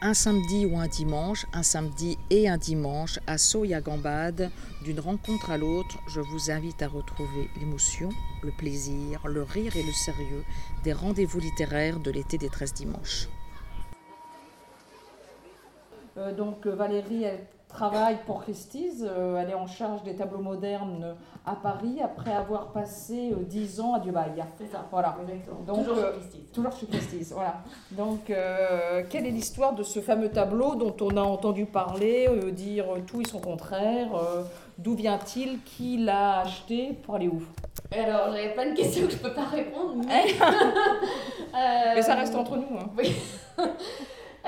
un samedi ou un dimanche, un samedi et un dimanche à Soya-Gambade, d'une rencontre à l'autre, je vous invite à retrouver l'émotion, le plaisir, le rire et le sérieux des rendez-vous littéraires de l'été des 13 dimanches. Euh, donc euh, Valérie, elle travaille pour Christie's. Euh, elle est en charge des tableaux modernes à Paris après avoir passé euh, 10 ans à Dubaï. C'est ça. Voilà. Exactement. Donc, Toujours euh, chez Christie's. Toujours chez Christie's, voilà. Donc, euh, quelle est l'histoire de ce fameux tableau dont on a entendu parler, euh, dire tout et son contraire euh, D'où vient-il Qui l'a acheté Pour aller où? Alors, j'avais plein de questions que je peux pas répondre, mais... Euh, Mais ça reste entre nous. hein. Oui.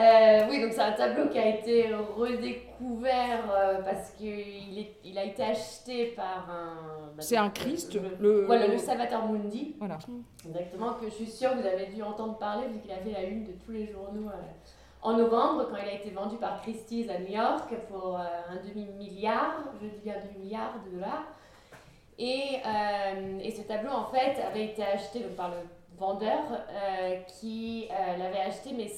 Euh, oui, donc c'est un tableau qui a été redécouvert euh, parce qu'il est- il a été acheté par un. bah, C'est un Christ. le- Le, Voilà, le Salvator Mundi. Voilà. Exactement, que je suis sûre que vous avez dû entendre parler vu qu'il a fait la une de tous les journaux euh, en novembre quand il a été vendu par Christie's à New York pour euh, un demi-milliard, je dis un demi-milliard de dollars. Et, et ce tableau en fait avait été acheté donc, par le vendeur qui l'avait acheté mais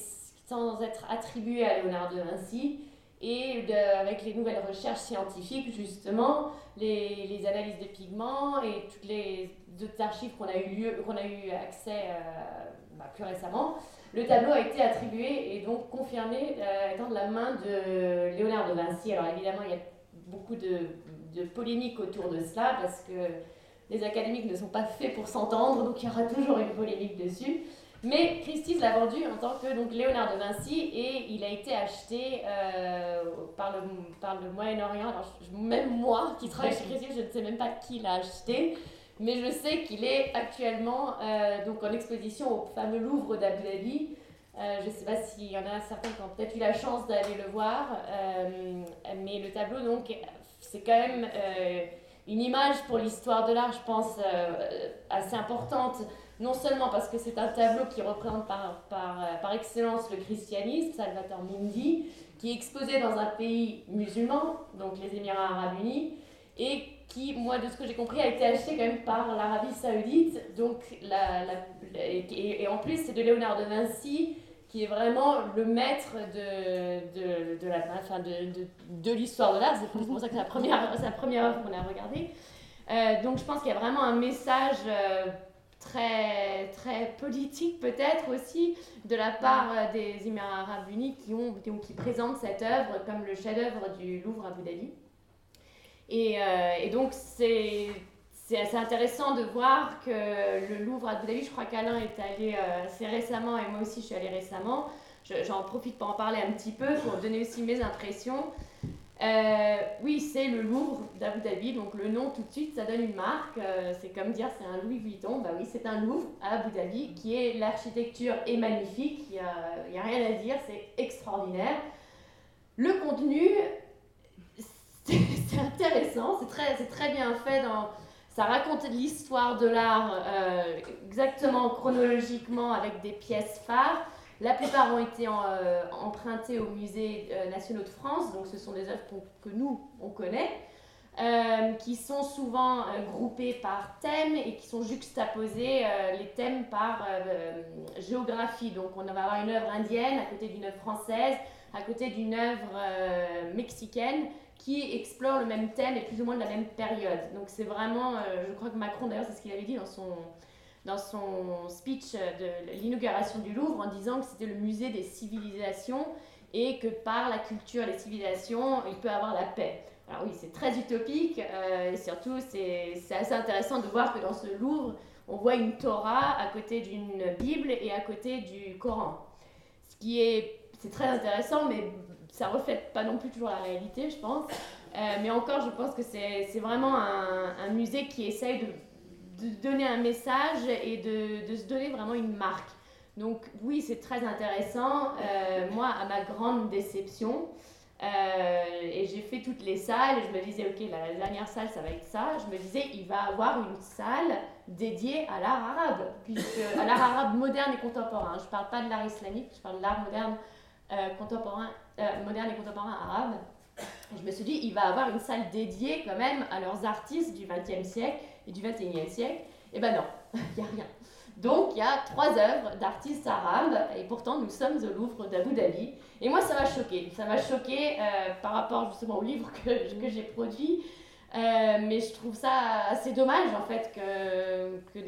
sans être attribué à Léonard de Vinci. Et avec les nouvelles recherches scientifiques, justement, les, analyses de pigments et toutes les autres archives qu'on a eu a eu accès euh, bah, plus récemment, le tableau a été attribué et donc confirmé euh, étant de la main de Léonard de Vinci. Alors évidemment, il y a beaucoup de, de polémiques autour de cela parce que les académiques ne sont pas faits pour s'entendre, donc il y aura toujours une polémique dessus. Mais Christie's l'a vendu en tant que donc, Léonard de Vinci et il a été acheté euh, par, le, par le Moyen-Orient. Alors, même moi qui travaille chez Christie's, je ne sais même pas qui l'a acheté, mais je sais qu'il est actuellement euh, donc en exposition au fameux Louvre d'Abu. Euh, je ne sais pas s'il y en a certains qui ont peut-être eu la chance d'aller le voir, mais le tableau, donc, c'est quand même une image pour l'histoire de l'art, je pense, assez importante non seulement parce que c'est un tableau qui représente par, par, euh, par excellence le christianisme, Salvator Mundi, qui est exposé dans un pays musulman, donc les Émirats arabes unis, et qui, moi, de ce que j'ai compris, a été acheté quand même par l'Arabie saoudite. Donc, la, la- et, et en plus, c'est de Léonard de Vinci, qui est vraiment le maître de, de, de la, enfin de, de, de l'histoire de l'art. C'est pour ça que c'est la première, la première œuvre qu'on a regardée. Euh, donc, je pense qu'il y a vraiment un message... euh, très, très politique peut-être aussi de la part euh, des Émirats arabes unis qui, ont, qui, présentent cette œuvre comme le chef-d'œuvre du Louvre à Abu Dhabi. Et, euh, donc c'est assez intéressant de voir que le Louvre à Abu Dhabi, je crois qu'Alain est allé euh, assez récemment et moi aussi je suis allée récemment. Je- J'en profite pour en parler un petit peu, pour donner aussi mes impressions. Euh, oui, c'est le Louvre d'Abu Dhabi, donc le nom tout de suite, ça donne une marque. Euh, c'est comme dire c'est un Louis Vuitton. Bah oui, c'est un Louvre à Abu Dhabi qui est l'architecture est magnifique. Il n'y a, rien à dire, c'est extraordinaire. Le contenu, c'est intéressant, c'est très, très bien fait. Dans, ça raconte l'histoire de l'art euh, exactement chronologiquement avec des pièces phares. La plupart ont été en, euh, empruntées aux musées euh, nationaux de France, donc ce sont des œuvres que nous, on connaît, euh, qui sont souvent euh, groupées par thème et qui sont juxtaposées, les thèmes par géographie. Donc on va avoir une œuvre indienne à côté d'une œuvre française, à côté d'une œuvre mexicaine qui explore le même thème et plus ou moins de la même période. Donc c'est vraiment, je crois que Macron d'ailleurs, c'est ce qu'il avait dit dans son, dans son speech de l'inauguration du Louvre en disant que c'était le musée des civilisations et que par la culture les civilisations, il peut avoir la paix. Alors oui, c'est très utopique euh, et surtout c'est assez intéressant de voir que dans ce Louvre, on voit une Torah à côté d'une Bible et à côté du Coran. Ce qui est, c'est très intéressant, mais ça reflète pas non plus toujours la réalité, je pense. Euh, mais encore, je pense que c'est vraiment un, un musée qui essaye de de donner un message et de, de se donner vraiment une marque. Donc oui, c'est très intéressant. Euh, moi, à ma grande déception, euh, et j'ai fait toutes les salles, et je me disais, ok, la dernière salle, ça va être ça. Je me disais, il va avoir une salle dédiée à l'art arabe, puisque à l'art arabe moderne et contemporain. Je ne parle pas de l'art islamique, je parle de l'art moderne, euh, contemporain, moderne et contemporain arabe. Je me suis dit, il va avoir une salle dédiée quand même à leurs artistes du XXe siècle et du XXIe siècle. Et ben non, il n'y a rien. Donc il y a trois œuvres d'artistes arabes et pourtant nous sommes au Louvre d'Abu Dhabi. Et moi ça m'a choqué. Ça m'a choqué euh, par rapport justement au livre que, j'ai produit. Euh, mais je trouve ça assez dommage en fait que,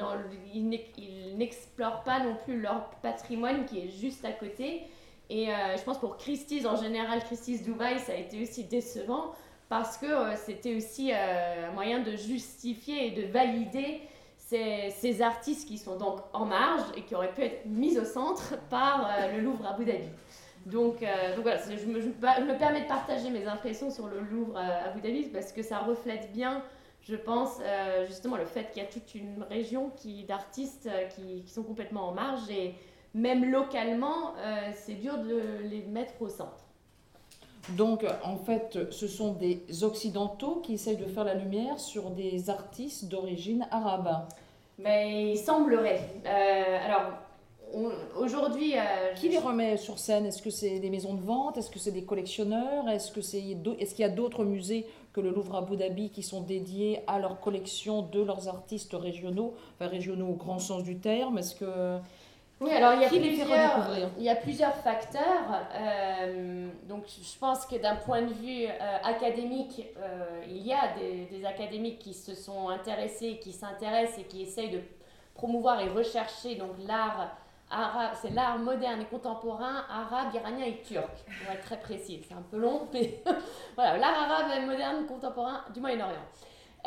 ils n'explorent pas non plus leur patrimoine qui est juste à côté. Et euh, je pense pour Christie's en général, Christie's Dubaï, ça a été aussi décevant parce que c'était aussi un moyen de justifier et de valider ces, artistes qui sont donc en marge et qui auraient pu être mis au centre par euh, le Louvre Abu Dhabi. Donc, euh, voilà, je me, permets de partager mes impressions sur le Louvre euh, Abu Dhabi parce que ça reflète bien, je pense, justement le fait qu'il y a toute une région d'artistes qui, qui, sont complètement en marge et même localement, c'est dur de les mettre au centre. Donc, en fait, ce sont des Occidentaux qui essayent de faire la lumière sur des artistes d'origine arabe. Mais il semblerait. Euh, alors, aujourd'hui. Euh, qui les remet sur scène? Est-ce que c'est des maisons de vente? Est-ce que c'est des collectionneurs? Est-ce qu'il est y a d'autres musées que le Louvre Abu Dhabi qui sont dédiés à leur collection de leurs artistes régionaux Enfin, régionaux au grand sens du terme? Est-ce que. Oui, alors il y a, plusieurs, il y a plusieurs facteurs. Euh, donc je pense que d'un point de vue euh, académique, euh, il y a des, des, académiques qui se sont intéressés, qui s'intéressent et qui essayent de promouvoir et rechercher donc l'art arabe, c'est l'art moderne et contemporain arabe, iranien et turc, pour être très précis. C'est un peu long, mais voilà, l'art arabe moderne contemporain du Moyen-Orient.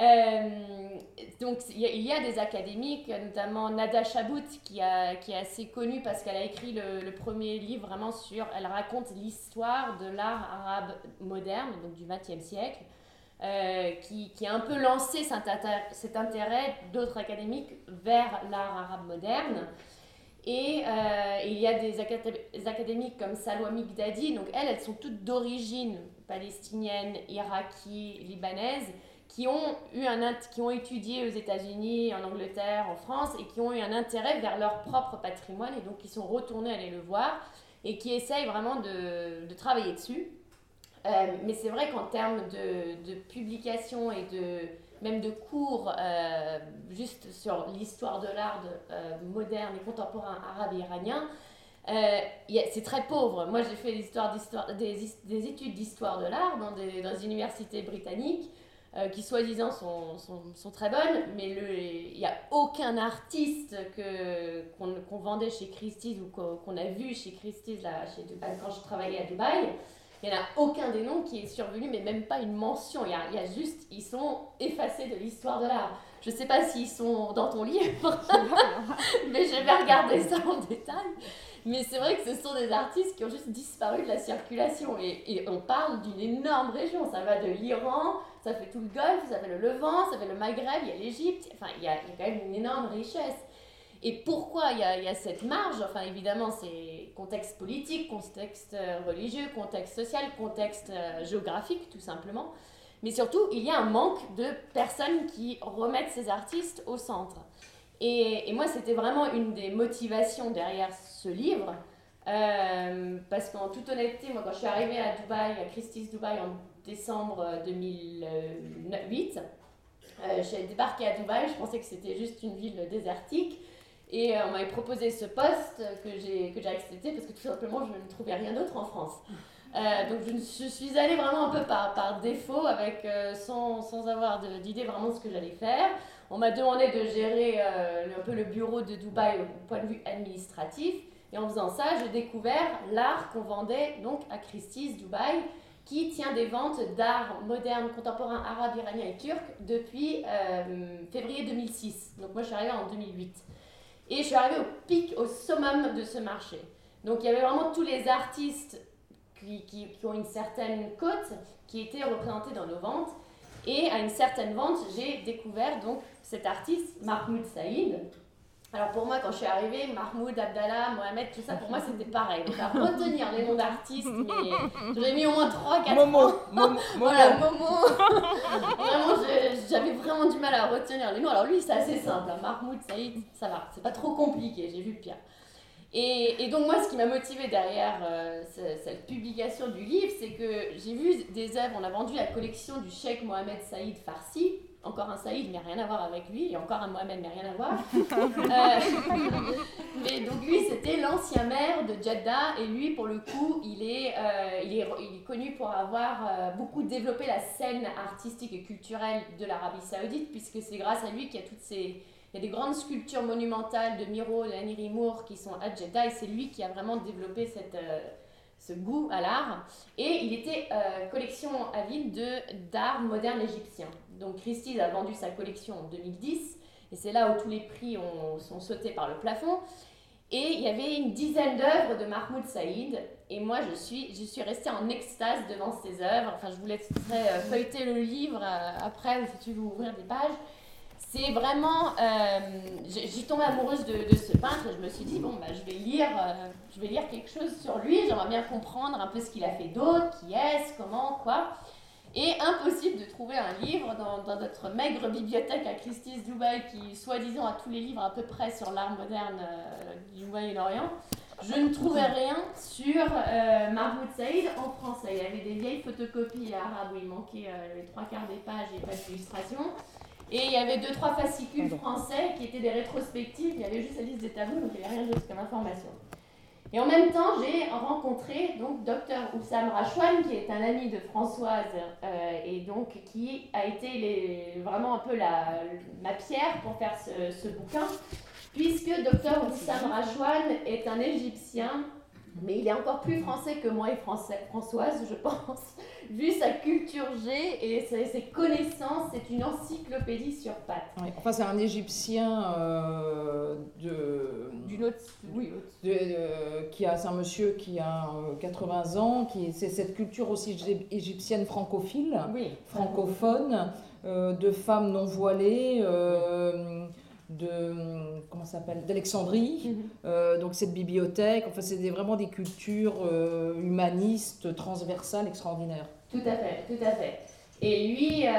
Euh, donc il y, a des académiques, notamment Nada Chabout, qui, a, qui est assez connue parce qu'elle a écrit le, premier livre vraiment sur, elle raconte l'histoire de l'art arabe moderne, donc du XXe siècle, euh, qui, qui, a un peu lancé cet, intérêt d'autres académiques vers l'art arabe moderne. Et euh, il y a des, académiques comme Salwa Migdadi, donc elles, elles sont toutes d'origine palestinienne, iraki, libanaise, qui ont, eu un, qui ont étudié aux États-Unis, en Angleterre, en France, et qui ont eu un intérêt vers leur propre patrimoine, et donc qui sont retournés aller le voir, et qui essayent vraiment de, de travailler dessus. Euh, mais c'est vrai qu'en termes de, de, publication et de, même de cours euh, juste sur l'histoire de l'art euh, moderne et contemporain arabe et iranien, c'est très pauvre. Moi, j'ai fait des, des, études d'histoire de l'art dans dans des universités britanniques. Euh, qui soi-disant sont, sont, sont, très bonnes, mais il n'y a aucun artiste qu'on, vendait chez Christie's ou qu'on, a vu chez Christie's là, chez quand je travaillais à Dubaï. Il n'y en a aucun des noms qui est survenu, mais même pas une mention. Il y a, y a, juste, ils sont effacés de l'histoire de l'art. Je ne sais pas s'ils sont dans ton livre, mais je vais regarder ça en détail. Mais c'est vrai que ce sont des artistes qui ont juste disparu de la circulation. Et, et on parle d'une énorme région. Ça va de l'Iran ça fait tout le Golfe, ça fait le Levant, ça fait le Maghreb, il y a l'Égypte, enfin il y, a, quand même une énorme richesse. Et pourquoi il y a, cette marge? Enfin évidemment c'est contexte politique, contexte euh, religieux, contexte social, contexte euh, géographique tout simplement. Mais surtout il y a un manque de personnes qui remettent ces artistes au centre. Et, et moi c'était vraiment une des motivations derrière ce livre. Euh, parce qu'en toute honnêteté, moi quand je suis arrivée à Dubaï, à Christie's Dubaï en décembre 2008. Euh, j'ai débarqué à Dubaï, je pensais que c'était juste une ville désertique. Et euh, on m'avait proposé ce poste que j'ai accepté parce que tout simplement je ne trouvais rien d'autre en France. Euh, donc je, suis allée vraiment un peu par, par défaut, avec, sans, sans avoir d'idée vraiment ce que j'allais faire. On m'a demandé de gérer un peu le bureau de Dubaï au point de vue administratif. Et en faisant ça, j'ai découvert l'art qu'on vendait donc à Christie's Dubaï qui tient des ventes d'art moderne, contemporain, arabe, iranien et turc depuis euh, février 2006. Donc moi je suis arrivée en 2008. Et je suis arrivée au pic, au summum de ce marché. Donc il y avait vraiment tous les artistes qui, qui, ont une certaine cote qui étaient représentés dans nos ventes. Et à une certaine vente, j'ai découvert donc cet artiste, Mahmoud Saïd, alors pour moi, quand je suis arrivée, Mahmoud, Abdallah, Mohamed, tout ça, pour moi c'était pareil. Donc à retenir les noms d'artistes, mais j'aurais mis au moins 3-4 Momo, ans. Momo, voilà, Momo. vraiment, j'avais vraiment du mal à retenir les noms. Alors lui, c'est assez simple. Hein. Mahmoud, Saïd, ça va. C'est pas trop compliqué, j'ai vu pire. Et, et, donc moi, ce qui m'a motivé derrière euh, cette publication du livre, c'est que j'ai vu des œuvres, on a vendu la collection du Cheikh Mohamed Saïd Farsi, encore un Saïd, mais rien à voir avec lui, et encore un Mohamed, mais rien à voir. Euh, mais donc lui, c'était l'ancien maire de Jeddah, et lui, pour le coup, il est, euh, il est, il est connu pour avoir beaucoup développé la scène artistique et culturelle de l'Arabie Saoudite, puisque c'est grâce à lui qu'il y a toutes ces... Il y a des grandes sculptures monumentales de Miro, de Aniri Moore qui sont à Jeddah, et c'est lui qui a vraiment développé cette ce goût à l'art. Et il était euh, collection avide d'art moderne égyptien. Donc Christie's a vendu sa collection en 2010, et c'est là où tous les prix ont, sont sautés par le plafond. Et il y avait une dizaine d'œuvres de Mahmoud Saïd, et moi je suis, je suis restée en extase devant ces œuvres. Enfin, je vous laisserai euh, feuilleter le livre euh, après, si tu veux ouvrir des pages c'est vraiment. Euh, J'ai tombé amoureuse de, ce peintre et je me suis dit, bon, bah, je, vais lire, euh, je vais lire quelque chose sur lui, j'aimerais bien comprendre un peu ce qu'il a fait d'autre, qui est-ce, comment, quoi. Et impossible de trouver un livre dans, dans notre maigre bibliothèque à Christie's Dubaï qui, soi-disant, a tous les livres à peu près sur l'art moderne euh, du Moyen-Orient. Je ne trouvais rien sur euh, Mahmoud Saïd en français. Il y avait des vieilles photocopies arabes où il manquait les trois quarts des pages et pas d'illustration. Et il y avait deux, trois fascicules français qui étaient des rétrospectives. Il y avait juste la liste des tableaux, donc il n'y avait rien d'autre comme information. Et en même temps, j'ai rencontré donc Dr Oussam Rachouane, qui est un ami de Françoise euh, et donc qui a été les, vraiment un peu la, ma pierre pour faire ce, ce bouquin, puisque Dr Oussam Rachouane est un Égyptien mais il est encore plus français que moi et Françoise, je pense. Vu sa culture G et ses, connaissances, c'est une encyclopédie sur pattes. enfin, c'est un Égyptien euh, de. D'une autre. Oui, qui a, c'est un monsieur qui a 80 euh, ans, qui c'est cette culture aussi égyptienne francophile, oui. francophone, euh, de femmes non voilées de comment s'appelle d'Alexandrie. Mhm. euh, donc cette bibliothèque enfin c'est vraiment des cultures euh, humanistes transversales extraordinaires. Tout à fait tout à fait. Et lui euh,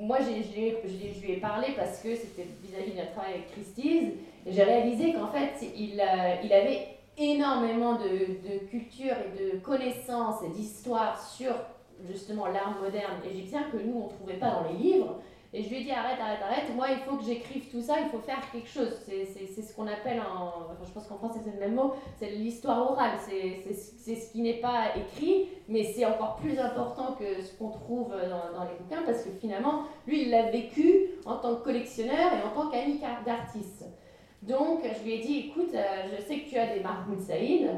moi je lui ai parlé parce que c'était vis-à-vis de notre travail avec Christie's. Et j'ai réalisé qu'en fait il, il avait énormément de, de culture et de connaissances et d'histoire sur justement l'art moderne égyptien que nous on ne trouvait pas dans les livres et je lui ai dit arrête, arrête, arrête, moi il faut que j'écrive tout ça, il faut faire quelque chose. C'est ce qu'on appelle, en, je pense qu'en français c'est le même mot, c'est l'histoire orale. C'est ce qui n'est pas écrit, mais c'est encore plus important que ce qu'on trouve dans, dans, les bouquins parce que finalement, lui il l'a vécu en tant que collectionneur et en tant qu'ami d'artiste. Donc je lui ai dit écoute, euh, je sais que tu as des Mahmoud Saïd,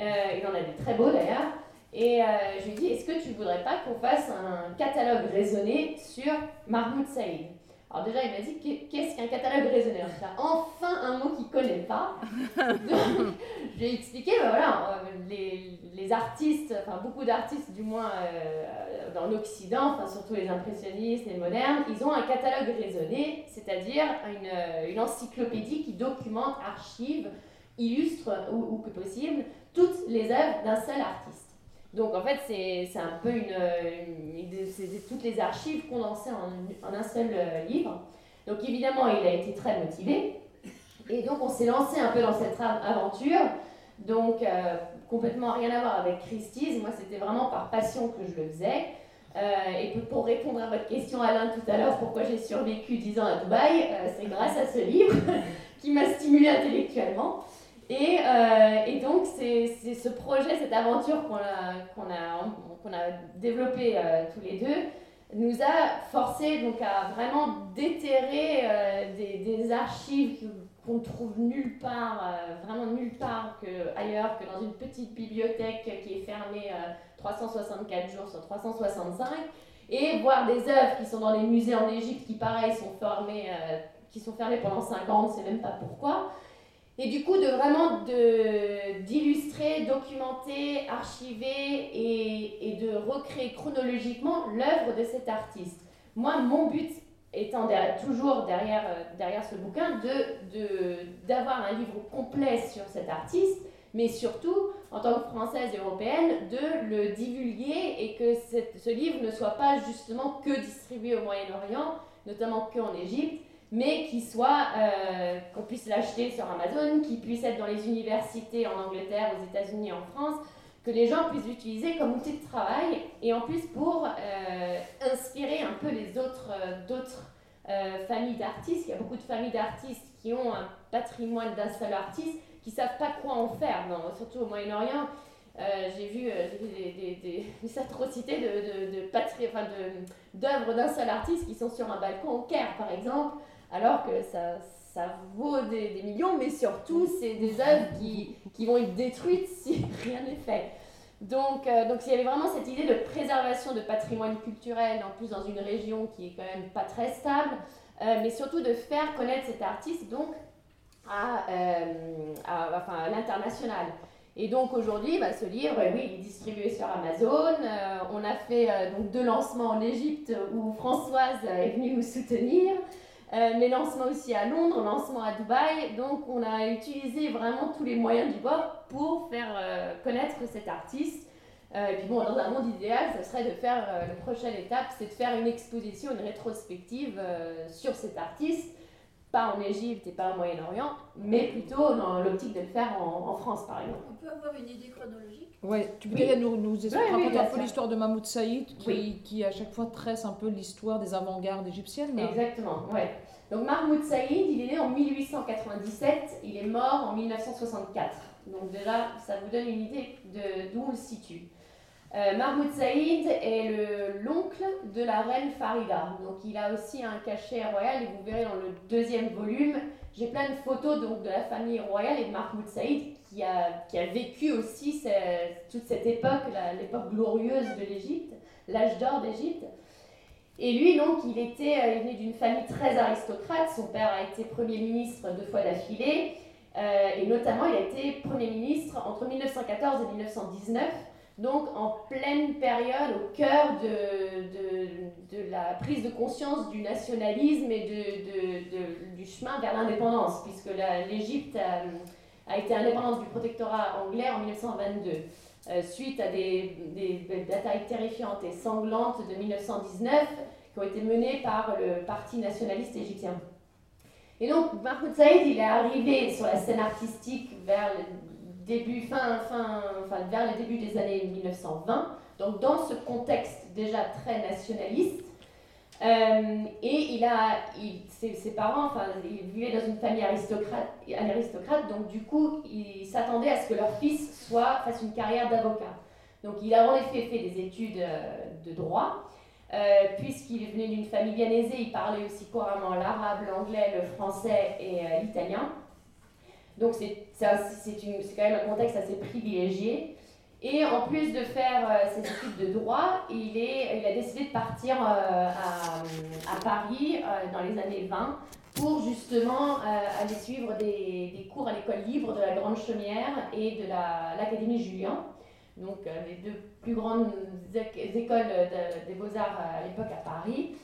euh, il en a des très beaux d'ailleurs. Et euh, je lui ai dit, est-ce que tu voudrais pas qu'on fasse un catalogue raisonné sur Mahmoud Saïd? Alors déjà, il m'a dit, qu'est-ce qu'un catalogue raisonné? Enfin un mot qu'il ne connaît pas. Donc, je lui ai expliqué, ben voilà, euh, les, les, artistes, enfin beaucoup d'artistes du moins euh, dans l'Occident, enfin surtout les impressionnistes, les modernes, ils ont un catalogue raisonné, c'est-à-dire une, une, encyclopédie qui documente, archive, illustre ou, ou que possible toutes les œuvres d'un seul artiste. Donc en fait, c'est un peu une, toutes les archives condensées en, en un seul euh, livre. Donc évidemment, il a été très motivé. Et donc on s'est lancé un peu dans cette aventure. Donc euh, complètement rien à voir avec Christie's. Moi, c'était vraiment par passion que je le faisais. Euh, et pour répondre à votre question, Alain, tout à l'heure, pourquoi j'ai survécu 10 ans à Dubaï, c'est grâce à ce livre qui m'a stimulé intellectuellement. Et, euh, et donc, c'est ce projet, cette aventure qu'on a, qu'on a, qu'on a développé euh, tous les deux, nous a forcé donc à vraiment déterrer euh, des, des, archives qu'on trouve nulle part, vraiment nulle part que, ailleurs que dans une petite bibliothèque qui est fermée 364 jours sur 365, et voir des œuvres qui sont dans les musées en Égypte qui, pareil, sont, formées, qui sont fermées pendant 5 ans, on ne sait même pas pourquoi. Et du coup, de vraiment d'illustrer, documenter, archiver et, et, de recréer chronologiquement l'œuvre de cet artiste. Moi, mon but étant toujours derrière, euh, derrière ce bouquin, d'avoir de, un livre complet sur cet artiste, mais surtout, en tant que Française et Européenne, de le divulguer et que ce livre ne soit pas justement que distribué au Moyen-Orient, notamment qu'en Égypte, mais qui soit, euh, qu'on puisse l'acheter sur Amazon, qui puisse être dans les universités en Angleterre, aux États-Unis, en France, que les gens puissent l'utiliser comme outil de travail et en plus pour inspirer un peu les autres, d'autres familles d'artistes. Il y a beaucoup de familles d'artistes qui ont un patrimoine d'un seul artiste qui ne savent pas quoi en faire, surtout au Moyen-Orient. Euh, j'ai vu, euh, des, atrocités de, d'œuvres d'un seul artiste qui sont sur un balcon au Caire, par exemple, alors que ça, ça vaut des, millions, mais surtout, c'est des œuvres qui, qui, vont être détruites si rien n'est fait. Donc, euh, donc, il y avait vraiment cette idée de préservation de patrimoine culturel, en plus dans une région qui est quand même pas très stable, mais surtout de faire connaître cet artiste donc à, à, enfin, à l'international. Et donc aujourd'hui, bah, ce livre, oui, il est distribué sur Amazon. Euh, on a fait euh, donc deux lancements en Égypte où Françoise est venue nous soutenir, euh, mais lancement aussi à Londres, lancement à Dubaï. Donc on a utilisé vraiment tous les moyens du bord pour faire connaître cet artiste. et puis bon, dans un monde idéal, ce serait de faire, la prochaine étape, c'est de faire une exposition, une rétrospective sur cet artiste pas en Égypte et pas au Moyen-Orient, mais plutôt dans l'optique de le faire en, France, par exemple. On peut avoir une idée chronologique? Ouais, tu peux nous, nous raconter un peu l'histoire de Mahmoud Saïd, qui, qui, à chaque fois tresse un peu l'histoire des avant-gardes égyptiennes Exactement, ouais. Donc Mahmoud Saïd, il est né en 1897, il est mort en 1964. Donc déjà, ça vous donne une idée d'où on le situe. Euh, Mahmoud Saïd est l'oncle de la reine Farida. Donc il a aussi un cachet royal et vous verrez dans le deuxième volume, j'ai plein de photos donc, de la famille royale et de Mahmoud Saïd qui a, qui a vécu aussi toute cette époque, l'époque glorieuse de l'Égypte, l'âge d'or d'Égypte. Et lui, donc, il était euh, il d'une famille très aristocrate. Son père a été Premier ministre deux fois d'affilée. Euh, et notamment, il a été Premier ministre entre 1914 et 1919 donc en pleine période, au cœur de, de, la prise de conscience du nationalisme et de, du chemin vers l'indépendance, puisque l'Égypte a, a, été indépendante du protectorat anglais en 1922, euh, suite à des, des, batailles terrifiantes et sanglantes de 1919 qui ont été menées par le Parti nationaliste égyptien. Et donc, Mahmoud Saïd, il est arrivé sur la scène artistique vers début, fin, fin, enfin, vers le début des années 1920, donc dans ce contexte déjà très nationaliste. Euh, et il a, il, ses, parents, enfin, il vivait dans une famille aristocrate, aristocrate donc du coup, il s'attendait à ce que leur fils soit, fasse une carrière d'avocat. Donc il a en effet fait des études euh, de droit, euh, puisqu'il venu d'une famille bien aisée, il parlait aussi couramment l'arabe, l'anglais, le français et l'italien. Donc c'est quand même un contexte assez privilégié. Et en plus de faire euh, ses études de droit, il, est, il a décidé de partir euh, à, à, Paris euh, dans les années 20 pour justement aller suivre des, des cours à l'école libre de la Grande Chaumière et de l'Académie Julien, donc les deux plus grandes écoles des beaux-arts à l'époque à Paris.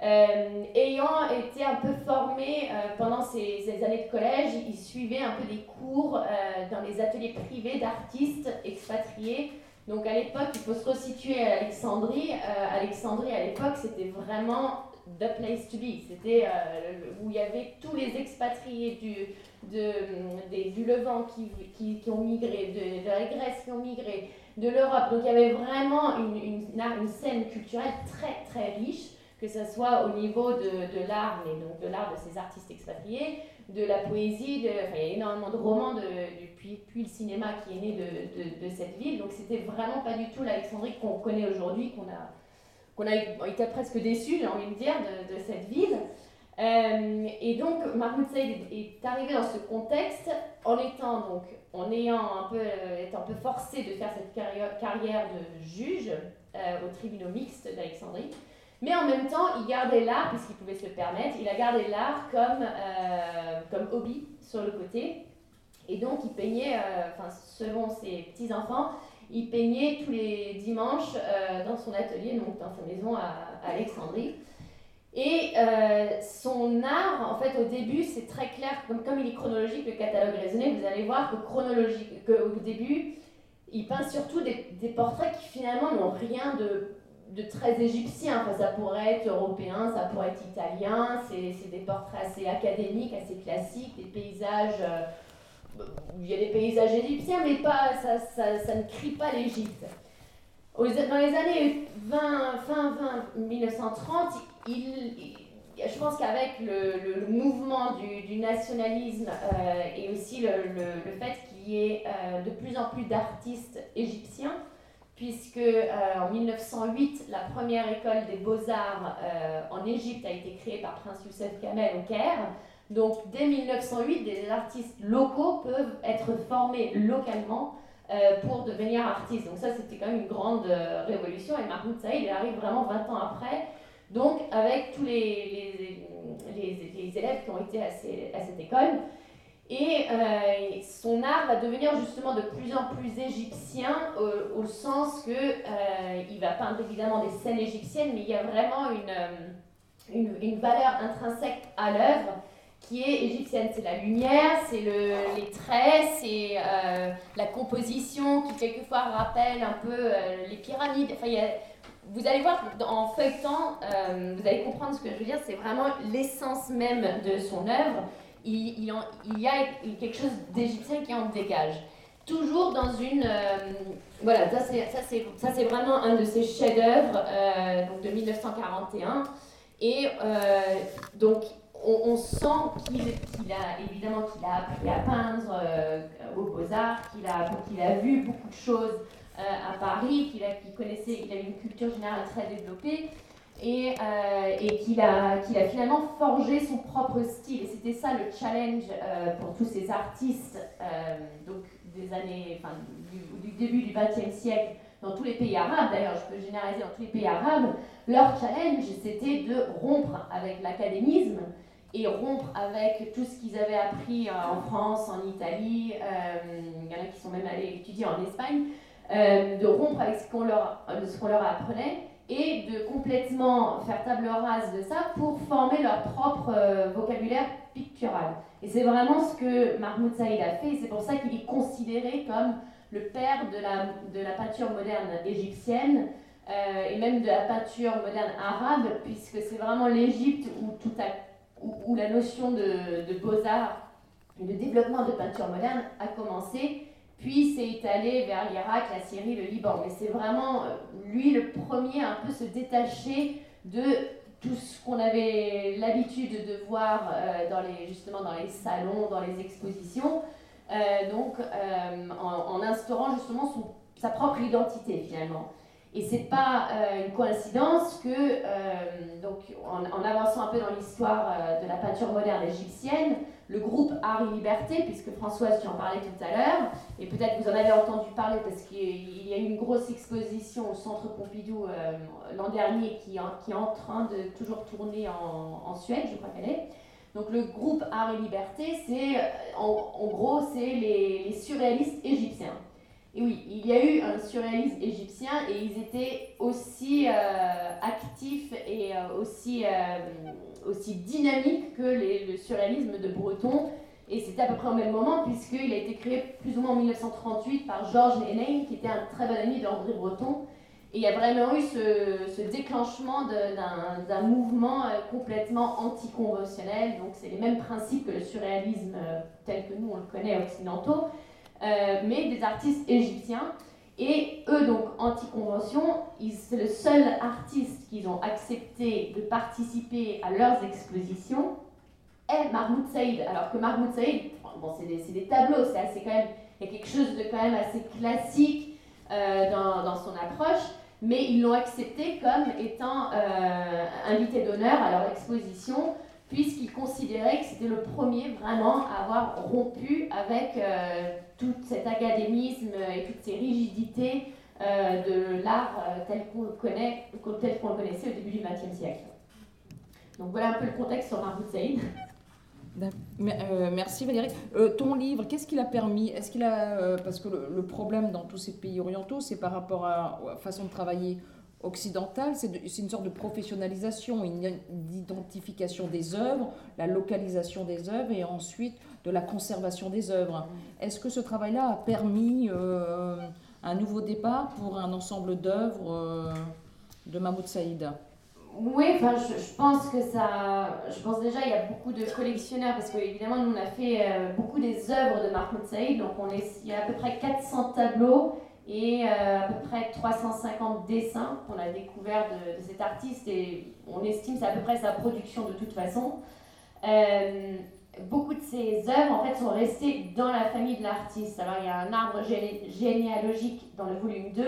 Euh, ayant été un peu formé euh, pendant ces, années de collège, il suivait un peu des cours euh, dans les ateliers privés d'artistes expatriés. Donc à l'époque, il faut se resituer à Alexandrie. Alexandrie, à l'époque, c'était vraiment the place to be. C'était où il y avait tous les expatriés du, de, du Levant qui, qui, ont migré, de, de la Grèce qui ont migré, de l'Europe. Donc il y avait vraiment une, une scène culturelle très très riche que ce soit au niveau de, de l'art, mais donc de l'art de ces artistes expatriés, de la poésie, de, il y a énormément de romans, de, puis, puis le cinéma qui est né de, de cette ville. Donc c'était vraiment pas du tout l'Alexandrie qu'on connaît aujourd'hui, qu'on a, qu'on a été presque déçus, j'ai envie de dire, de, cette ville. Euh, et donc Mahmoud Saïd est arrivé dans ce contexte en étant donc en ayant un peu, étant un peu forcé de faire cette carrière, de juge euh, au tribunal mixte d'Alexandrie. Mais en même temps, il gardait l'art, puisqu'il pouvait se le permettre, il a gardé l'art comme, euh, comme hobby sur le côté. Et donc, il peignait, euh, selon ses petits-enfants, il peignait tous les dimanches euh, dans son atelier, donc dans sa maison à, Alexandrie. Et son art, en fait, au début, c'est très clair, comme, comme il est chronologique, le catalogue raisonné, vous allez voir que chronologique, qu'au début, il peint surtout des portraits qui finalement n'ont rien de de très égyptien. Enfin, ça pourrait être européen, ça pourrait être italien. C'est des portraits assez académiques, assez classiques, des paysages euh, il y a des paysages égyptiens, mais pas, ça, ça, ça ne crie pas l'Égypte. Dans les années 20, fin 20, 1930, il, je pense qu'avec le, mouvement du, du nationalisme euh, et aussi le, le fait qu'il y ait euh, de plus en plus d'artistes égyptiens, puisque euh, en 1908, la première école des beaux-arts en Égypte a été créée par Prince Youssef Kamel au Caire. Donc dès 1908, des artistes locaux peuvent être formés localement euh, pour devenir artiste. Donc ça, c'était quand même une grande euh, révolution. Et Mahmoud Saïd, il arrive vraiment 20 ans après, donc avec tous les, les, élèves qui ont été à cette école. Et euh, son art va devenir justement de plus en plus égyptien au, sens que il va peindre évidemment des scènes égyptiennes, mais il y a vraiment une, une, valeur intrinsèque à l'œuvre qui est égyptienne. C'est la lumière, c'est le, les traits, c'est euh, la composition qui quelquefois rappelle un peu euh, les pyramides. Enfin, vous allez voir en feuilletant, euh, vous allez comprendre ce que je veux dire, c'est vraiment l'essence même de son œuvre. Il, il, il, y a quelque chose d'égyptien qui en dégage. Toujours dans une... voilà, ça c'est vraiment un de ses chefs-d'œuvre de 1941. Et donc on, sent qu'il a évidemment qu'il a appris à peindre euh, aux Beaux-Arts, qu'il a, qu'il a vu beaucoup de choses euh, à Paris, qu'il connaissait, qu'il a une culture générale très développée et, euh, et qu'il a, qu'il a finalement forgé son propre style. Et c'était ça le challenge pour tous ces artistes donc des années, enfin, du, début du XXe siècle dans tous les pays arabes, d'ailleurs je peux généraliser dans tous les pays arabes, leur challenge c'était de rompre avec l'académisme et rompre avec tout ce qu'ils avaient appris euh, en France, en Italie, euh, il y en a qui sont même allés étudier en Espagne, euh, de rompre avec ce qu'on leur apprenait et de complètement faire table rase de ça pour former leur propre vocabulaire pictural. Et c'est vraiment ce que Mahmoud Saïd a fait, c'est pour ça qu'il est considéré comme le père de la, de la peinture moderne égyptienne, et même de la peinture moderne arabe, puisque c'est vraiment l'Égypte où où, la notion de, beaux-arts et de développement de peinture moderne a commencé, puis s'est étalé vers l'Irak, la Syrie, le Liban. Mais c'est vraiment euh, lui le premier à un peu se détacher de tout ce qu'on avait l'habitude de voir euh, dans les, justement dans les salons, dans les expositions, euh, donc en, instaurant justement sa propre identité finalement. Et c'est pas une coïncidence que, donc, en, avançant un peu dans l'histoire de la peinture moderne égyptienne, le groupe Art et Liberté, puisque Françoise, tu en parlais tout à l'heure, et peut-être vous en avez entendu parler parce qu'il y a eu une grosse exposition au Centre Pompidou l'an dernier qui, est en train de toujours tourner en, Suède, je crois qu'elle est. Donc le groupe Art et Liberté, c'est en, gros, c'est les surréalistes égyptiens. Et oui, il y a eu un surréalisme égyptien et ils étaient aussi euh, actifs et euh, aussi, euh, aussi dynamiques que le surréalisme de Breton. Et c'était à peu près au même moment, puisqu'il a été créé plus ou moins en 1938 par Georges Hennein, qui était un très bon ami d'André Breton. Et il y a vraiment eu ce, ce déclenchement d'un mouvement complètement anticonventionnel. Donc, c'est les mêmes principes que le surréalisme tel que nous on le connaît occidentaux. Euh, mais des artistes égyptiens. Et eux, donc, anti-convention, c'est le seul artiste qu'ils ont accepté de participer à leurs expositions est Mahmoud Saïd. Alors que Mahmoud Saïd, bon, c'est des, tableaux, c'est assez quand même, il y a quelque chose de quand même assez classique euh, dans, dans, son approche, mais ils l'ont accepté comme étant euh, invité d'honneur à leur exposition puisqu'il considérait que c'était le premier vraiment à avoir rompu avec euh, tout cet académisme et toutes ces rigidités euh, de l'art euh, tel qu'on le, connaît, tel qu'on le connaissait au début du XXe siècle. Donc voilà un peu le contexte sur Mahmoud Saïd. merci Valérie. ton livre, qu'est-ce qu'il a permis? Est-ce qu'il a parce que le, problème dans tous ces pays orientaux, c'est par rapport à la façon de travailler occidentale, c'est une sorte de professionnalisation, une identification des œuvres, la localisation des œuvres et ensuite de la conservation des œuvres. Est-ce que ce travail-là a permis euh, un nouveau départ pour un ensemble d'œuvres euh, de Mahmoud Saïd? Oui, enfin, je, pense que ça. Je pense déjà il y a beaucoup de collectionneurs parce qu'évidemment, nous on a fait euh, beaucoup des œuvres de Mahmoud Saïd, donc on est, il y a à peu près 400 tableaux et euh, à peu près 350 dessins qu'on a découvert de, cet artiste et on estime c'est à peu près sa production de toute façon. Euh, beaucoup de ces œuvres en fait sont restées dans la famille de l'artiste. Alors il y a un arbre généalogique dans le volume 2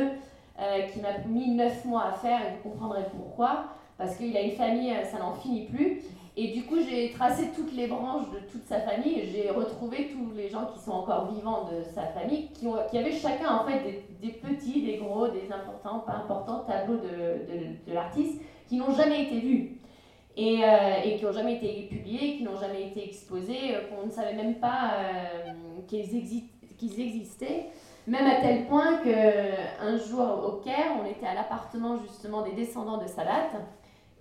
qui m'a mis 9 mois à faire et vous comprendrez pourquoi parce qu'il a une famille, euh, ça n'en finit plus. Et du coup, j'ai tracé toutes les branches de toute sa famille. J'ai retrouvé tous les gens qui sont encore vivants de sa famille, qui, ont, qui avaient chacun en fait des, petits, des gros, des importants, pas importants tableaux de, de, l'artiste, qui n'ont jamais été vus. Et, euh, et, qui n'ont jamais été publiés, qui n'ont jamais été exposés, euh, qu'on ne savait même pas qu'ils, qu'ils existaient. Même à tel point qu'un jour au Caire, on était à l'appartement justement des descendants de Sadat,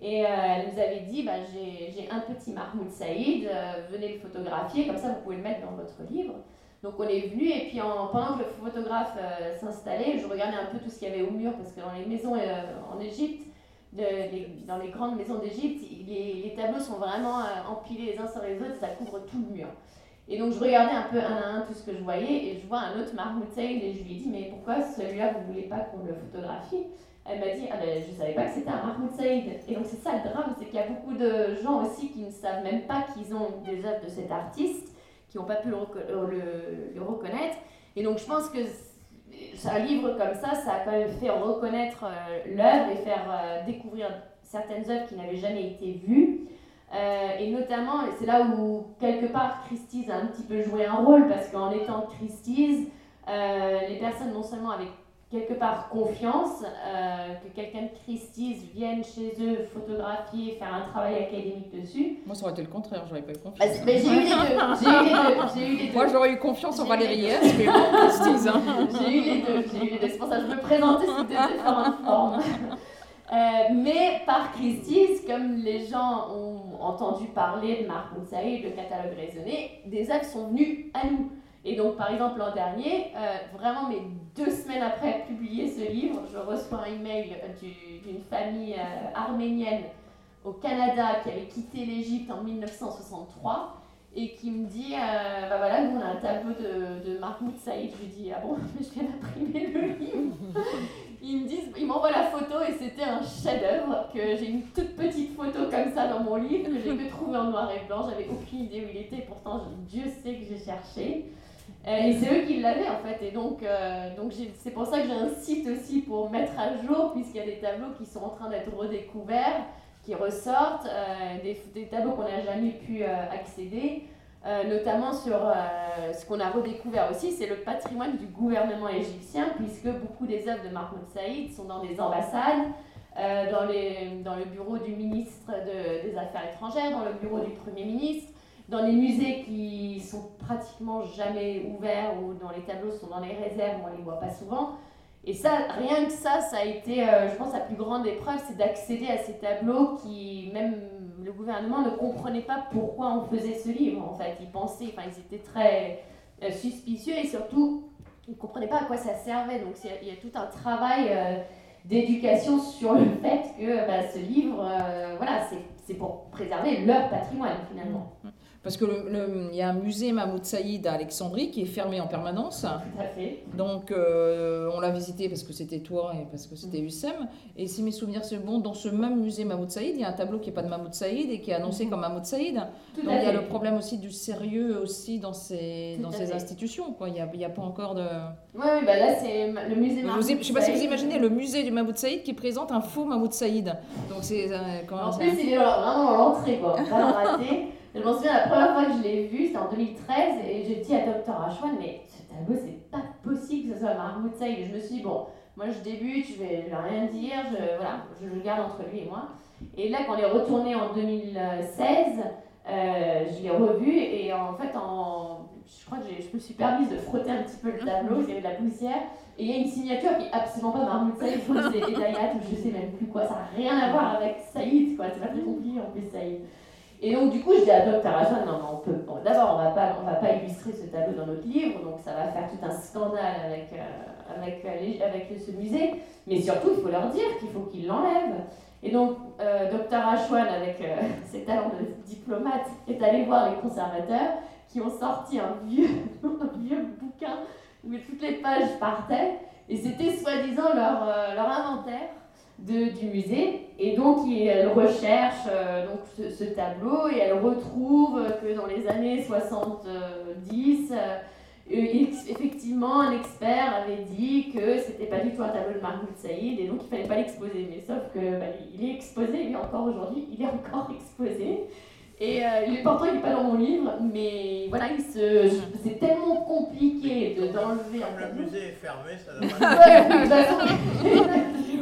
et euh, elle nous avait dit, bah, j'ai un petit Mahmoud Saïd, euh, venez le photographier, comme ça vous pouvez le mettre dans votre livre. Donc on est venu et puis en, pendant que le photographe euh, s'installait, je regardais un peu tout ce qu'il y avait au mur parce que dans les maisons en Égypte, dans les grandes maisons d'Égypte, les, tableaux sont vraiment empilés les uns sur les autres, ça couvre tout le mur. Et donc je regardais un peu un à un tout ce que je voyais et je vois un autre Mahmoud Saïd et je lui dis mais pourquoi celui-là vous voulez pas qu'on le photographie? Elle m'a dit ah ben, Je ne savais pas que c'était un Mahmoud Saïd. Et donc, c'est ça le drame c'est qu'il y a beaucoup de gens aussi qui ne savent même pas qu'ils ont des œuvres de cet artiste, qui n'ont pas pu le, le, reconnaître. Et donc, je pense que un livre comme ça, ça a quand même fait reconnaître euh, l'œuvre et faire euh, découvrir certaines œuvres qui n'avaient jamais été vues. Euh, et notamment, c'est là où quelque part Christie's a un petit peu joué un rôle, parce qu'en étant Christie's, les personnes non seulement avec quelque part confiance, euh, que quelqu'un de Christie's vienne chez eux photographier, faire un travail académique dessus. Moi, ça aurait été le contraire, j'aurais pas eu confiance. Bah, j'ai eu les deux. J'ai eu les deux. Moi, j'aurais eu confiance en Valérie S, mais pas Christie's. Hein. J'ai eu les deux. J'ai eu les deux. C'est pour ça que je me présentais sous deux différentes formes. Euh, mais par Christie's, comme les gens ont entendu parler de Marc Moussaï, le catalogue raisonné, des œuvres sont venues à nous. Et donc, par exemple, l'an dernier, euh, vraiment, mais deux semaines après publier ce livre, je reçois un email d'une famille euh, arménienne au Canada qui avait quitté l'Égypte en 1963 et qui me dit euh, bah voilà, nous on a un tableau de, Mahmoud Saïd. Je lui dis ah bon, je viens d'imprimer le livre. Ils me disent, ils m'envoient la photo et c'était un chef-d'œuvre que j'ai une toute petite photo comme ça dans mon livre que j'ai que trouvé en noir et blanc. J'avais aucune idée où il était, pourtant Dieu sait que j'ai cherché. Euh, et c'est eux qui l'avaient en fait. Et donc, euh, donc c'est pour ça que j'ai un site aussi pour mettre à jour, puisqu'il y a des tableaux qui sont en train d'être redécouverts, qui ressortent, euh, des, des, tableaux qu'on n'a jamais pu accéder. notamment sur ce qu'on a redécouvert aussi, c'est le patrimoine du gouvernement égyptien, puisque beaucoup des œuvres de Mahmoud Saïd sont dans des ambassades, dans, les, dans le bureau du ministre des Affaires étrangères, dans le bureau du Premier ministre, dans les musées qui sont pratiquement jamais ouverts ou dont les tableaux sont dans les réserves, on les voit pas souvent. Et ça, rien que ça, ça a été, euh, je pense, la plus grande épreuve, c'est d'accéder à ces tableaux qui, même le gouvernement ne comprenait pas pourquoi on faisait ce livre, en fait. Ils pensaient, enfin, ils étaient très euh, suspicieux et surtout, ils ne comprenaient pas à quoi ça servait. Donc, il y a tout un travail euh, d'éducation sur le fait que bah, ce livre, voilà, c'est pour préserver leur patrimoine, finalement. Mmh. Parce qu'il le, y a un musée Mahmoud Saïd à Alexandrie qui est fermé en permanence. Tout à fait. Donc euh, on l'a visité parce que c'était toi et parce que c'était USM. Et si mes souvenirs sont bons, dans ce même musée Mahmoud Saïd, il y a un tableau qui n'est pas de Mahmoud Saïd et qui est annoncé mhm. comme Mahmoud Saïd. Donc il y a le problème aussi du sérieux aussi dans ces, dans ces institutions. Quoi. Il n'y a, a, pas encore de... Oui, ouais, bah là c'est le musée Mahmoud Je ne sais pas si vous imaginez le musée du Mahmoud Saïd qui présente un faux Mahmoud Saïd. Donc c'est... Euh, en plus, il est vraiment l'entrée, quoi. Vraiment raté. Je m'en souviens, la première fois que je l'ai vu, c'était en 2013, et j'ai dit à Dr. Ashwan, mais ce tableau, c'est pas possible que ce soit Mahmoud Saïd. Et je me suis dit, bon, moi je débute, je vais, vais rien dire, je, voilà, je le garde entre lui et moi. Et là, quand on est retourné en 2016, euh, je l'ai revu, et en fait, en, je crois que je me suis permise de frotter un petit peu le tableau, qu'il y avait de la poussière. Et il y a une signature qui est absolument pas Mahmoud Saïd, c'est Edayat, ou je sais même plus quoi, ça n'a rien à voir avec Saïd, quoi, c'est pas très compliqué en plus Saïd. Et donc, du coup, je dis à Dr. Ashwan, non, on peut, d'abord, on on va pas illustrer ce tableau dans notre livre, donc ça va faire tout un scandale avec, euh, avec, euh, avec ce musée, mais surtout, il faut leur dire qu'il faut qu'ils l'enlèvent. Et donc, euh, Dr. Ashwan, avec ses talents de diplomate, est allé voir les conservateurs qui ont sorti un vieux, un vieux bouquin où toutes les pages partaient, et c'était soi-disant leur, leur inventaire de, du musée. Et donc, elle recherche euh, donc, ce, tableau et elle retrouve que dans les années 70, euh, effectivement, un expert avait dit que c'était pas du tout un tableau de Mahmoud Saïd et donc il fallait pas l'exposer. Mais sauf que bah, il est exposé, il est encore aujourd'hui, il est encore exposé. Et euh, il est pourtant, il n'est pas dans mon livre, mais voilà, se, c'est tellement compliqué de, d'enlever tableau. le musée est fermé, ça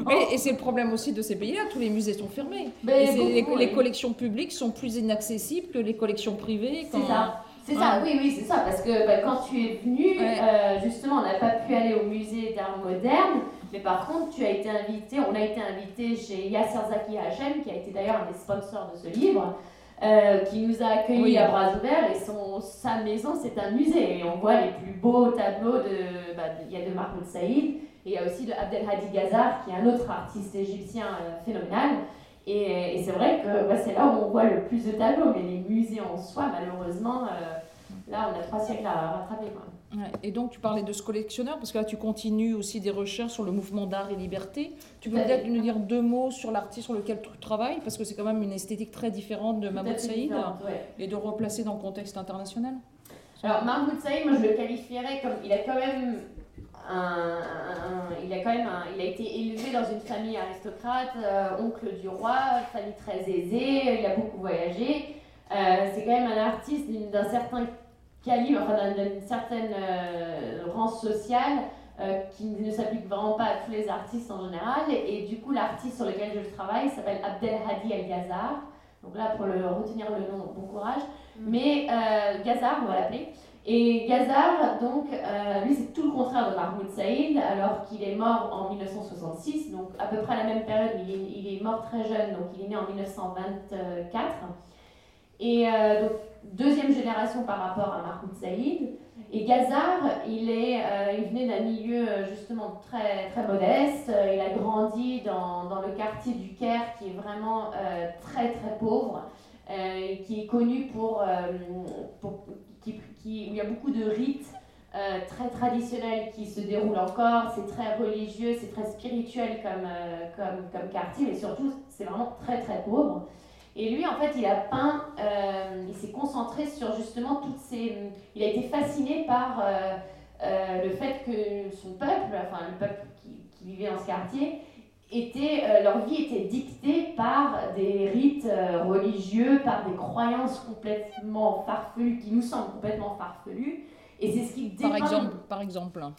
Oui, et c'est le problème aussi de ces pays-là, tous les musées sont fermés. les, collections publiques sont plus inaccessibles que les collections privées. C'est ça. C'est ça, oui, oui, c'est ça, parce que bah, quand tu es venu, euh, justement, on n'a pas pu aller au musée d'art moderne, mais par contre, tu as été invité, on a été invité chez Yasser Zaki Hachem, qui a été d'ailleurs un des sponsors de ce livre, euh, qui nous a accueillis à bras ouverts, et son, sa maison, c'est un musée, et on voit les plus beaux tableaux de, bah, il y a de Mahmoud Saïd, et il y a aussi de Abdelhadi Gazar, qui est un autre artiste égyptien euh, phénoménal. Et, c'est vrai que bah, c'est là où on voit le plus de tableaux, mais les musées en soi, malheureusement, euh, là, on a trois siècles à rattraper. Et donc, tu parlais de ce collectionneur, parce que là, tu continues aussi des recherches sur le mouvement d'art et liberté. Tu peux peut-être nous dire deux mots sur l'artiste sur lequel tu travailles, parce que c'est quand même une esthétique très différente de Mahmoud Saïd, et de replacer dans le contexte international. Alors, Mahmoud Saïd, moi, je le qualifierais comme. Il a quand même il, a quand même il a été élevé dans une famille aristocrate, euh, oncle du roi, famille très aisée, il a beaucoup voyagé. Euh, c'est quand même un artiste d'un certain calibre, enfin d'une certaine euh, rang sociale qui ne s'applique vraiment pas à tous les artistes en général. Et, du coup, l'artiste sur lequel je travaille s'appelle Abdelhadi El-Ghazar. Donc là, pour le, retenir le nom, bon courage. Mm. Mais Ghazar, on va l'appeler. Et Gazar, donc, euh, lui, c'est tout le contraire de Mahmoud Saïd, alors qu'il est mort en 1966, donc à peu près à la même période, il est, il est mort très jeune, donc il est né en 1924. Et euh, donc, deuxième génération par rapport à Mahmoud Saïd. Et Gazar, il, est, euh, il venait d'un milieu justement très, très modeste. Il a grandi dans, dans le quartier du Caire qui est vraiment très très pauvre, qui est connu pour, pour où il y a beaucoup de rites euh, très traditionnels qui se déroulent encore. C'est très religieux, c'est très spirituel comme, euh, comme, comme quartier, mais surtout, c'est vraiment très très pauvre. Et lui, en fait, il a peint, euh, il s'est concentré sur justement toutes ces. Il a été fasciné par le fait que son peuple, enfin le peuple qui, qui vivait dans ce quartier, était, euh, leur vie était dictée par des rites euh, religieux, par des croyances complètement farfelues, qui nous semblent complètement farfelues. Et c'est ce qui Par exemple, par exemple bah,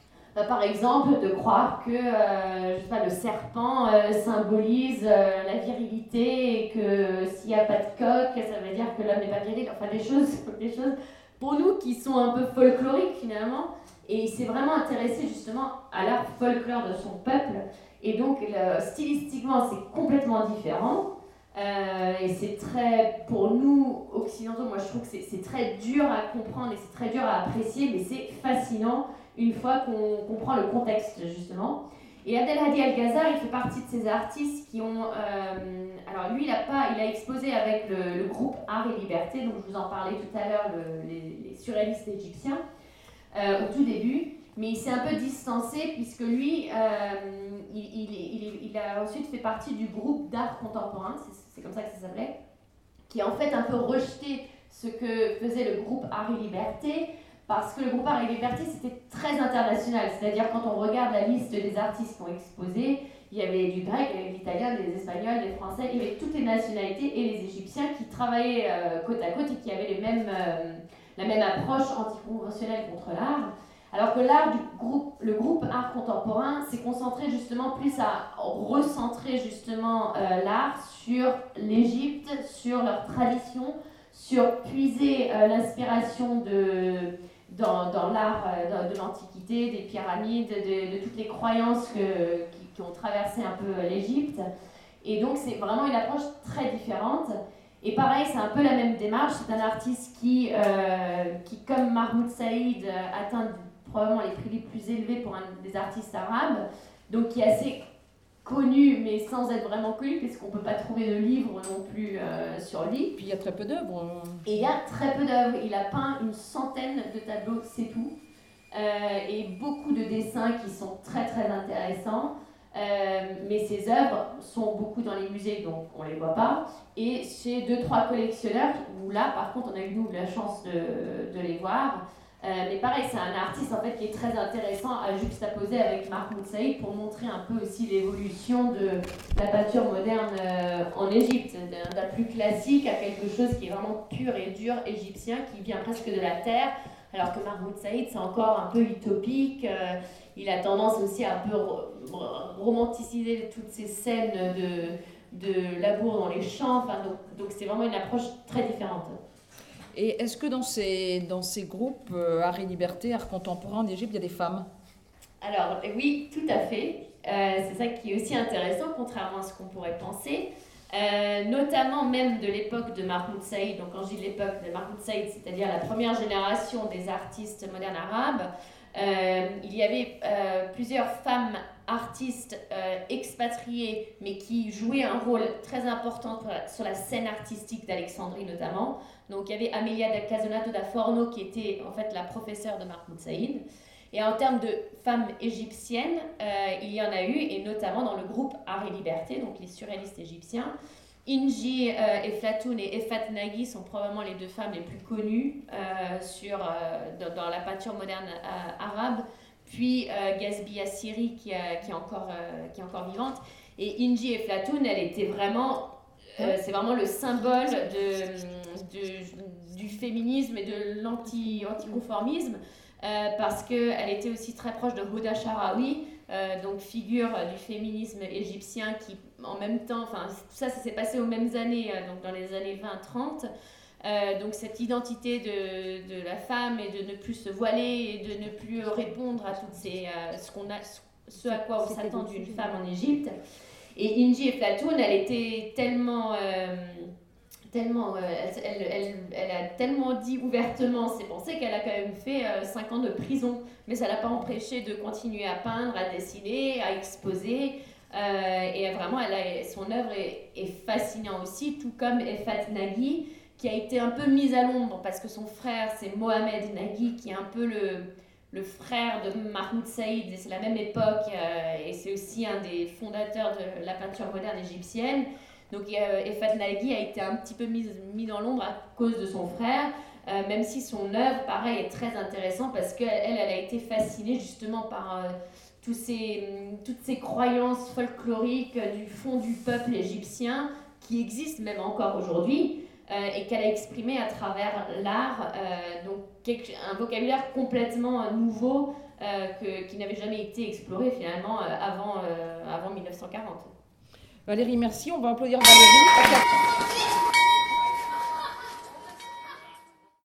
par exemple, de croire que euh, je sais pas, le serpent symbolise la virilité et que s'il n'y a pas de coq, ça veut dire que l'homme n'est pas viril. Enfin, des choses, des choses pour nous qui sont un peu folkloriques finalement. Et il s'est vraiment intéressé justement à l'art folklore de son peuple. Et donc, stylistiquement, c'est complètement différent. Euh, et c'est très, pour nous occidentaux, moi je trouve que c'est très dur à comprendre et c'est très dur à apprécier, mais c'est fascinant une fois qu'on comprend le contexte justement. Et Abdelhadi Al-Ghazar, il fait partie de ces artistes qui ont. Euh, alors lui, il a, pas, il a exposé avec le, groupe Art et Liberté, donc je vous en parlais tout à l'heure, les, surréalistes égyptiens, euh, au tout début mais il s'est un peu distancé puisque lui, il, a ensuite fait partie du groupe d'art contemporain, c'est comme ça que ça s'appelait, qui a en fait un peu rejeté ce que faisait le groupe Art et Liberté, parce que le groupe Art et Liberté, c'était très international, c'est-à-dire quand on regarde la liste des artistes qui ont exposé, il y avait du grec, il y avait l'italien, des espagnols, des français, il y avait toutes les nationalités et les égyptiens qui travaillaient euh, côte à côte et qui avaient euh, la même approche anticonventionnelle contre l'art. Alors que l'art du groupe, le groupe art contemporain s'est concentré justement plus à recentrer justement euh, l'art sur l'Égypte, sur leur tradition, sur puiser euh, l'inspiration de, dans, l'art euh, de, l'Antiquité, des pyramides, de, toutes les croyances que, qui, qui, ont traversé un peu l'Égypte. Et donc c'est vraiment une approche très différente. Et pareil, c'est un peu la même démarche. C'est un artiste qui, qui comme Mahmoud Saïd, atteint probablement les prix les plus élevés pour un des artistes arabes, donc qui est assez connu, mais sans être vraiment connu, puisqu'on ne peut pas trouver de livres non plus sur lui. Puis il y a très peu d'œuvres. Et il y a très peu d'œuvres. Il a peint une centaine de tableaux, c'est tout. Euh, et beaucoup de dessins qui sont très très intéressants. Euh, mais ces œuvres sont beaucoup dans les musées, donc on ne les voit pas. Et chez deux, trois collectionneurs, où là, par contre, on a eu nous la chance de, de les voir. Euh, mais pareil, c'est un artiste en fait qui est très intéressant à juxtaposer avec Mahmoud Saïd pour montrer un peu aussi l'évolution de la peinture moderne en Égypte, d'un plus classique à quelque chose qui est vraiment pur et dur égyptien, qui vient presque de la terre, alors que Mahmoud Saïd, c'est encore un peu utopique. Euh, il a tendance aussi à un peu romanticiser toutes ces scènes de, de labour dans les champs. Enfin, donc, c'est vraiment une approche très différente. Et est-ce que dans ces, dans ces groupes euh, art et liberté, art contemporain en Égypte, il y a des femmes? Alors oui, tout à fait. Euh, c'est ça qui est aussi intéressant, contrairement à ce qu'on pourrait penser. Euh, notamment même de l'époque de Mahmoud Saïd, donc quand je dis l'époque de Mahmoud Saïd, c'est-à-dire la première génération des artistes modernes arabes, euh, il y avait euh, plusieurs femmes artistes expatriées, mais qui jouaient un rôle très important sur la scène artistique d'Alexandrie notamment. Donc il y avait Amelia da Casonato da Forno qui était en fait la professeure de Mahmoud Saïd. Et en termes de femmes égyptiennes, euh, il y en a eu, et notamment dans le groupe Art et Liberté, donc les surréalistes égyptiens. Inji euh, Eflatoun et Efat Nagui sont probablement les deux femmes les plus connues euh, sur, dans, la peinture moderne arabe. Puis Gazbi Assiri qui, qui, est encore, qui est encore vivante. Et Inji Eflatoun, elle était vraiment c'est vraiment le symbole de, de, du féminisme et de l'anti-conformisme. Euh, parce qu'elle était aussi très proche de Huda Sharawi, euh, donc figure du féminisme égyptien qui, en même temps, enfin, tout ça, ça s'est passé aux mêmes années, euh, donc dans les années 20-30. Donc cette identité de, de, la femme et de ne plus se voiler et de ne plus répondre à toutes ces, ce, qu'on a, ce à quoi on s'attend d'une femme en Égypte. Et Inji Eflatoun, elle était tellement tellement, euh, elle, elle, elle, a tellement dit ouvertement ses pensées qu'elle a quand même fait 5 euh, ans de prison. Mais ça l'a pas empêché de continuer à peindre, à dessiner, à exposer. Euh, et vraiment, elle a, son œuvre est, est fascinante aussi, tout comme Efat Nagui, qui a été un peu mise à l'ombre parce que son frère, c'est Mohamed Nagui, qui est un peu le, le frère de Mahmoud Saïd, et c'est la même époque, et c'est aussi un des fondateurs de la peinture moderne égyptienne. Donc Efat Nagui a été un petit peu mis, mis dans l'ombre à cause de son frère, euh, même si son œuvre, pareil, est très intéressante parce qu'elle, elle, a été fascinée justement par euh, tous ces, toutes ces croyances folkloriques du fond du peuple égyptien qui existent même encore aujourd'hui. Euh, et qu'elle a exprimé à travers l'art, donc un vocabulaire complètement nouveau que, qui n'avait jamais été exploré finalement avant, avant 1940. Valérie, merci. On va applaudir Valérie.